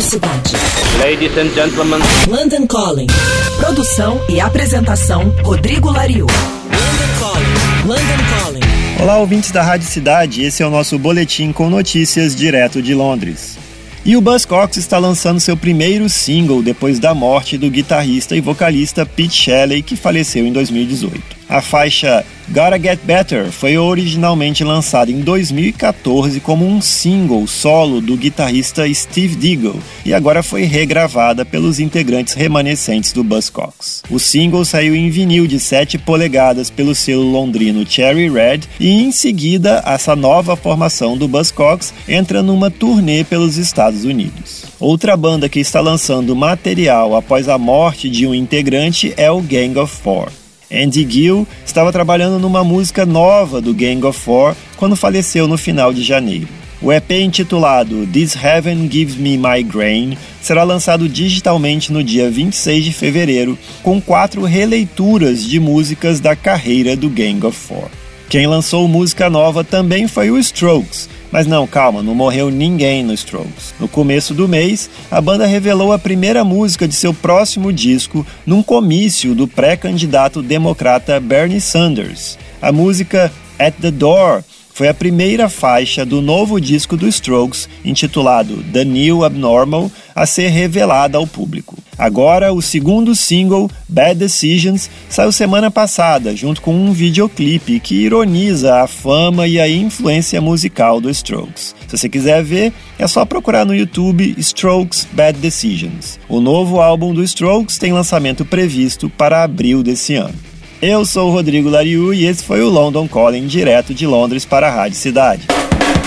Cidade. Ladies and gentlemen. London Calling. Produção e apresentação Rodrigo Lariu. London Calling. London Calling. Olá, ouvintes da Rádio Cidade. Esse é o nosso boletim com notícias direto de Londres. E o Buzzcocks está lançando seu primeiro single depois da morte do guitarrista e vocalista Pete Shelley, que faleceu em 2018. A faixa Gotta Get Better foi originalmente lançada em 2014 como um single solo do guitarrista Steve Diggle e agora foi regravada pelos integrantes remanescentes do Buzzcocks. O single saiu em vinil de 7 polegadas pelo selo londrino Cherry Red e em seguida essa nova formação do Buzzcocks entra numa turnê pelos Estados Unidos. Outra banda que está lançando material após a morte de um integrante é o Gang of Four. Andy Gill estava trabalhando numa música nova do Gang of Four quando faleceu no final de janeiro. O EP intitulado This Heaven Gives Me Migraine será lançado digitalmente no dia 26 de fevereiro, com quatro releituras de músicas da carreira do Gang of Four. Quem lançou música nova também foi o Strokes, mas não, calma, não morreu ninguém no Strokes. No começo do mês, a banda revelou a primeira música de seu próximo disco num comício do pré-candidato democrata Bernie Sanders. A música At the Door foi a primeira faixa do novo disco do Strokes, intitulado The New Abnormal, a ser revelada ao público. Agora, o segundo single, Bad Decisions, saiu semana passada, junto com um videoclipe que ironiza a fama e a influência musical do Strokes. Se você quiser ver, é só procurar no YouTube Strokes Bad Decisions. O novo álbum do Strokes tem lançamento previsto para abril desse ano. Eu sou o Rodrigo Lariu e esse foi o London Calling direto de Londres para a Rádio Cidade.